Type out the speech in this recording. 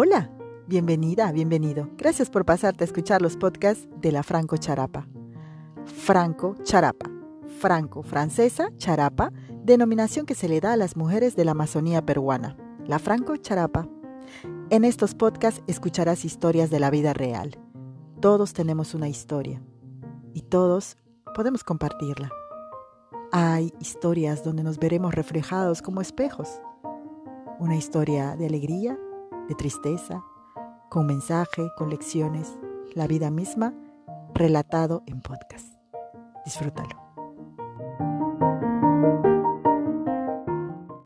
Hola, bienvenida, bienvenido. Gracias por pasarte a escuchar los podcasts de la Franco Charapa. Franco Charapa. Franco, francesa, charapa, denominación que se le da a las mujeres de la Amazonía peruana. La Franco Charapa. En estos podcasts escucharás historias de la vida real. Todos tenemos una historia y todos podemos compartirla. Hay historias donde nos veremos reflejados como espejos. Una historia de alegría, de tristeza, con mensaje, con lecciones, la vida misma, relatado en podcast. Disfrútalo.